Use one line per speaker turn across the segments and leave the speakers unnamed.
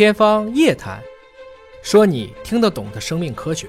天方夜谭，说你听得懂的生命科学。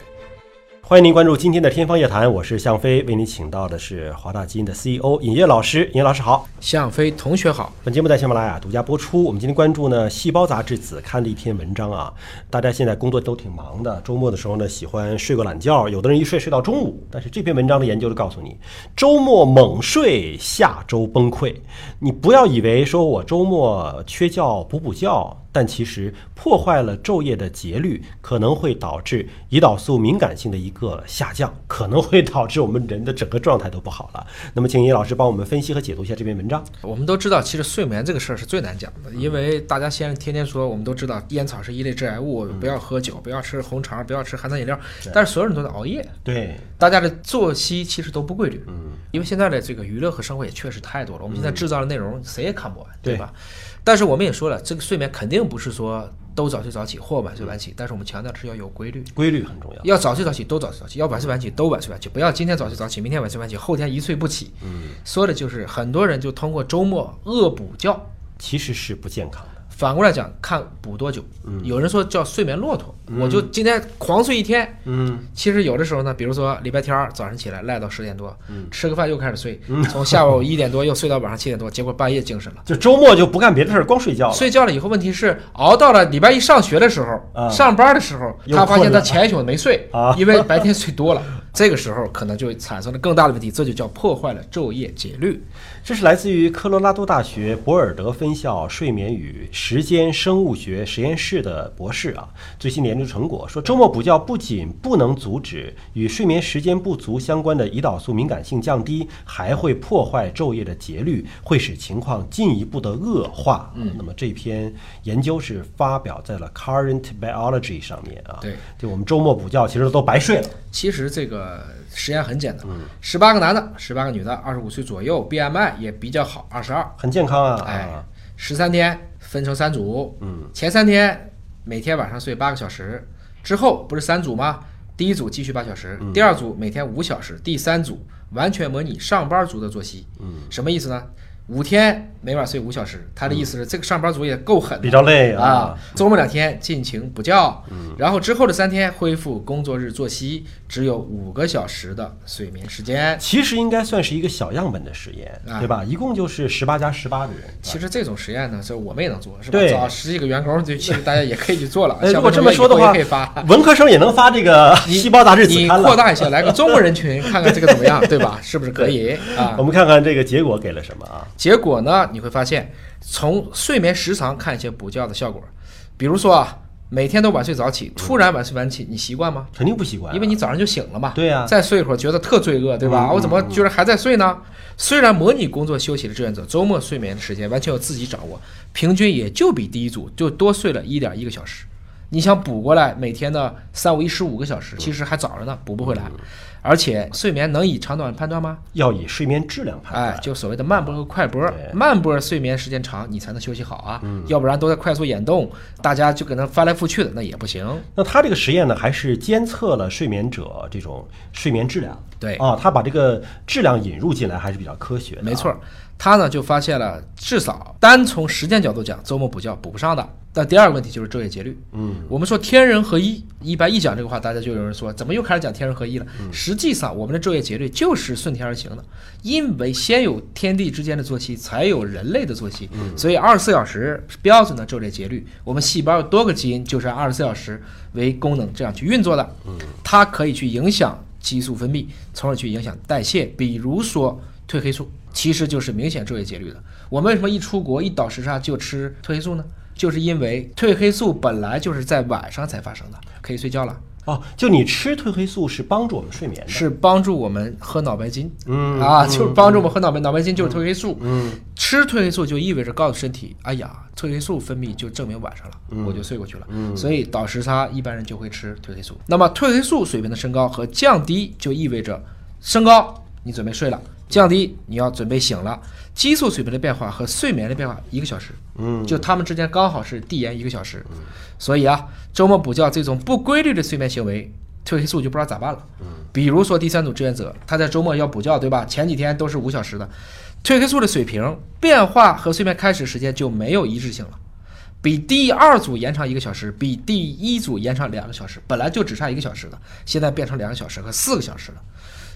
欢迎您关注今天的《天方夜谭》，我是向飞，为您请到的是华大基因的 CEO 尹烨老师。尹老师好，
向飞同学好。
本节目在喜马拉雅独家播出。我们今天关注呢，《细胞杂志》子刊的一篇文章啊。大家现在工作都挺忙的，周末的时候呢，喜欢睡个懒觉，有的人一睡睡到中午。但是这篇文章的研究就告诉你，周末猛睡，下周崩溃。你不要以为说我周末缺觉补补觉。但其实破坏了昼夜的节律，可能会导致胰岛素敏感性的一个下降，可能会导致我们人的整个状态都不好了。那么，请叶老师帮我们分析和解读一下这篇文章。
我们都知道，其实睡眠这个事儿是最难讲的，因为大家先天天说，我们都知道烟草是一类致癌物，不要喝酒，不要吃红肠，不要吃含糖饮料。但是所有人都在熬夜，
对，
大家的作息其实都不规律。嗯，因为现在的这个娱乐和生活也确实太多了，我们现在制造的内容谁也看不完，对吧？但是我们也说了，这个睡眠肯定不是说都早睡早起或晚睡晚起，但是我们强调的是要有规律，
规律很重要。
要早睡早起都早睡早起，要晚睡晚起都晚睡晚起，不要今天早睡早起，明天晚睡晚起，后天一睡不起。嗯，说的就是很多人就通过周末恶补觉，
其实是不健康的。
反过来讲，看补多久。有人说叫睡眠骆驼，我就今天狂睡一天。嗯，其实有的时候呢，比如说礼拜天早上起来赖到十点多，吃个饭又开始睡，从下午一点多又睡到晚上七点多，结果半夜精神了。
就周末就不干别的事儿，光睡觉。
睡觉了以后，问题是熬到了礼拜一上学的时候，上班的时候，他发现他前一宿没睡，因为白天睡多了。这个时候可能就产生了更大的问题，这就叫破坏了昼夜节律。
这是来自于科罗拉多大学博尔德分校睡眠与时间生物学实验室的博士啊，最新的研究成果说，周末补觉不仅不能阻止与睡眠时间不足相关的胰岛素敏感性降低，还会破坏昼夜的节律，会使情况进一步的恶化。嗯，那么这篇研究是发表在了《Current Biology》上面啊。
对，
就我们周末补觉其实都白睡了。
其实这个。实验很简单，十八个男的，十八个女的，二十五岁左右，BMI 也比较好，二十二，
很健康啊。
哎，十三天分成三组，嗯，前三天每天晚上睡八个小时，之后不是三组吗？第一组继续八小时，第二组每天五小时，第三组完全模拟上班族的作息。嗯，什么意思呢？五天每晚睡五小时，他的意思是这个上班族也够狠，
比较累
啊。周末两天尽情补觉，然后之后的三天恢复工作日作息，只有五个小时的睡眠时间。
其实应该算是一个小样本的实验，对吧？一共就是十八加十八个人。
其实这种实验呢，这我们也能做，是吧？找十几个员工，就其实大家也可以去做了。
如果这么说的话，
可以发
文科生也能发这个细胞杂志
你扩大一下，来个中国人群，看看这个怎么样，对吧？是不是可以啊？
我们看看这个结果给了什么啊？
结果呢？你会发现，从睡眠时长看一些补觉的效果。比如说啊，每天都晚睡早起，突然晚睡晚起，你习惯吗？
肯定不习惯，
因为你早上就醒了嘛。
对呀。
再睡一会儿，觉得特罪恶，对吧？我怎么居然还在睡呢？虽然模拟工作休息的志愿者周末睡眠的时间完全由自己掌握，平均也就比第一组就多睡了一点一个小时。你想补过来，每天的三五一十五个小时，其实还早着呢，补不回来。而且睡眠能以长短判断吗？
要以睡眠质量判断。
哎，就所谓的慢波和快波。慢波睡眠时间长，你才能休息好啊。嗯。要不然都在快速眼动，大家就搁那翻来覆去的，那也不行。
那他这个实验呢，还是监测了睡眠者这种睡眠质量。
对。
啊，他把这个质量引入进来，还是比较科学的。
没错，他呢就发现了，至少单从时间角度讲，周末补觉补不上的。但第二个问题就是昼夜节律。嗯，我们说天人合一，一般一讲这个话，大家就有人说，怎么又开始讲天人合一了？实际上，我们的昼夜节律就是顺天而行的，因为先有天地之间的作息，才有人类的作息。所以二十四小时标准的昼夜节律，我们细胞有多个基因就是按二十四小时为功能这样去运作的。嗯，它可以去影响激素分泌，从而去影响代谢。比如说褪黑素，其实就是明显昼夜节律的。我们为什么一出国一倒时差就吃褪黑素呢？就是因为褪黑素本来就是在晚上才发生的，可以睡觉了
哦。就你吃褪黑素是帮助我们睡眠的，
是帮助我们喝脑白金，嗯啊，就是帮助我们喝脑白脑白金就是褪黑素，嗯，吃褪黑素就意味着告诉身体，哎呀，褪黑素分泌就证明晚上了，我就睡过去了，嗯，所以倒时差一般人就会吃褪黑素。那么褪黑素水平的升高和降低就意味着升高，你准备睡了。降低，你要准备醒了。激素水平的变化和睡眠的变化一个小时，嗯，就他们之间刚好是递延一个小时，所以啊，周末补觉这种不规律的睡眠行为，褪黑素就不知道咋办了。嗯，比如说第三组志愿者，他在周末要补觉，对吧？前几天都是五小时的，褪黑素的水平变化和睡眠开始时间就没有一致性了。比第二组延长一个小时，比第一组延长两个小时，本来就只差一个小时的，现在变成两个小时和四个小时了。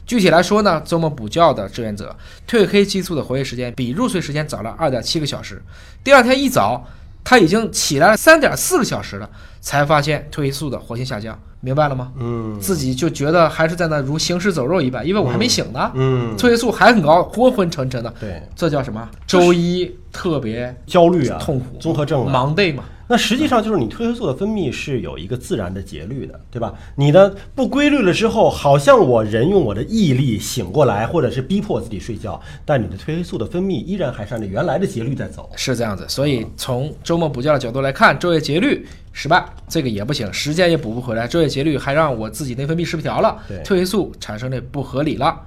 具体来说呢，周末补觉的志愿者褪黑激素的活跃时间比入睡时间早了二点七个小时。第二天一早，他已经起来了三点四个小时了，才发现褪黑素的活性下降，明白了吗？
嗯
自己就觉得还是在那如行尸走肉一般，因为我还没醒呢，
嗯，
褪黑素还很高，昏昏沉沉的，
对，
这叫什么？周一特别
焦虑啊，
痛苦
综合症啊，
忙 day 嘛。
那实际上就是你褪黑素的分泌是有一个自然的节律的，对吧？你的不规律了之后，好像我人用我的毅力醒过来，或者是逼迫自己睡觉，但你的褪黑素的分泌依然还是按照原来的节律在走。
是这样子，所以从周末补觉的角度来看，昼夜节律失败，这个也不行，时间也补不回来，昼夜节律还让我自己内分泌失调了，褪黑素产生的不合理了。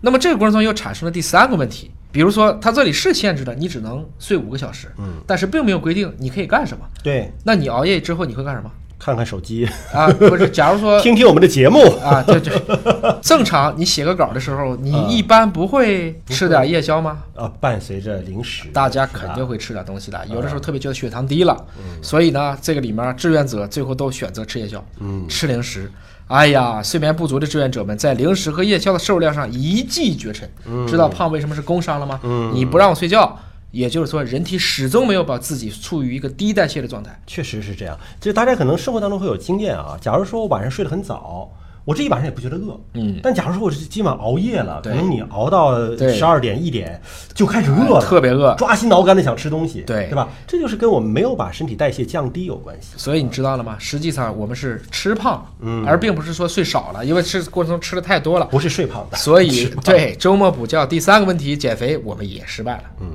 那么这个过程中又产生了第三个问题，比如说它这里是限制的，你只能睡五个小时，
嗯，
但是并没有规定你可以干什么。
对，
那你熬夜之后你会干什么
看看手机，
啊？不是，假如说
听听我们的节目。
啊，对对，正常你写个稿的时候，你
啊
一般不会吃点夜宵吗？
啊，伴随着零食，
大家肯定会吃点东西的，有的时候特别觉得血糖低了，所以呢，这个里面志愿者最后都选择吃夜宵，
嗯
吃零食。哎呀，睡眠不足的志愿者们在零食和夜宵的摄入量上一骑绝尘。知道胖为什么是工伤了吗？
嗯
你不让我睡觉，也就是说，人体始终没有把自己处于一个低代谢的状态。
确实是这样。这大家可能生活当中会有经验啊。假如说我晚上睡得很早，我这一晚上也不觉得饿，
嗯，
但假如说我是今晚熬夜了，可能你熬到十二点一点就开始饿了，
特别饿。
抓心挠肝的想吃东西，
对
对吧？这就是跟我们没有把身体代谢降低有关系。
所以你知道了吗？实际上我们是吃胖，
嗯
而并不是说睡少了，因为吃过程中吃的太多了。
不是睡胖的，
所以对周末补觉第三个问题减肥我们也失败了。
嗯，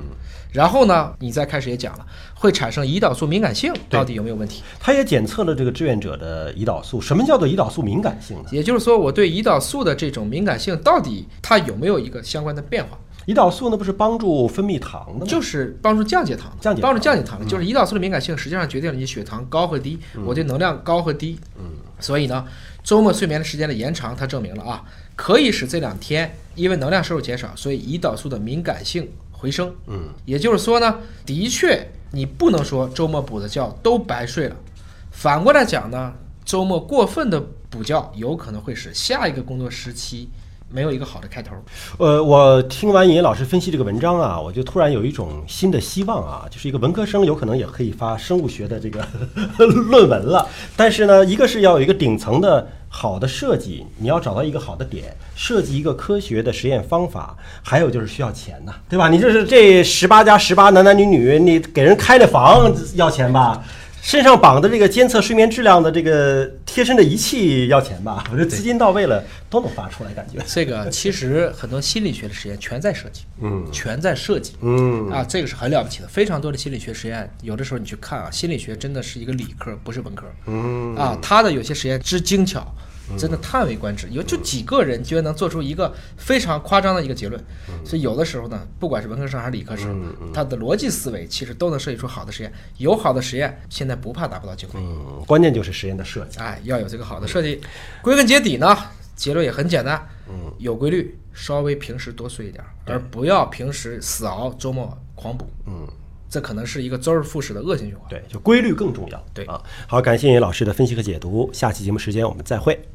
然后呢，你再开始也讲了，会产生胰岛素敏感性，到底有没有问题？
他也检测了这个志愿者的胰岛素。什么叫做胰岛素敏感性呢？
也就是说，我对胰岛素的这种敏感性，到底它有没有一个相关的变化？
胰岛素呢不是帮助分泌糖的吗？
就是帮助降解糖的，
降解
帮助降解糖的，就是胰岛素的敏感性，实际上决定了你血糖高和低，我对能量高和低。
嗯，
所以呢，周末睡眠的时间的延长，它证明了啊，可以使这两天因为能量摄入减少，所以胰岛素的敏感性回升。
嗯，
也就是说呢，的确你不能说周末补的觉都白睡了。反过来讲呢，周末过分的补觉有可能会使下一个工作时期没有一个好的开头。
呃，我听完尹老师分析这个文章啊，我就突然有一种新的希望啊，就是一个文科生有可能也可以发生物学的这个 论文了。但是呢，一个是要有一个顶层的好的设计，你要找到一个好的点，设计一个科学的实验方法，还有就是需要钱呐，对吧？你就是这十八加十八男男女女，你给人开了房要钱吧？身上绑的这个监测睡眠质量的这个贴身的仪器要钱吧？我觉得资金到位了都能发出来，感觉。
这个其实很多心理学的实验全在设计，
嗯
全在设计。
嗯
啊，这个是很了不起的，非常多的心理学实验，有的时候你去看啊，心理学真的是一个理科，不是文科。
嗯
啊，他的有些实验之精巧，真的叹为观止。有就几个人居然能做出一个非常夸张的一个结论，所以有的时候呢，不管是文科生还是理科生，他的逻辑思维其实都能设计出好的实验。有好的实验，现在不怕达不到经费，
嗯，关键就是实验的设计。
哎，要有这个好的设计。归根结底呢，结论也很简单，
嗯，
有规律，稍微平时多睡一点儿，而不要平时死熬，周末狂补。
嗯，
这可能是一个周而复始的恶性循环。
对，就规律更重要。
对
啊，好，感谢尹老师的分析和解读，下期节目时间我们再会。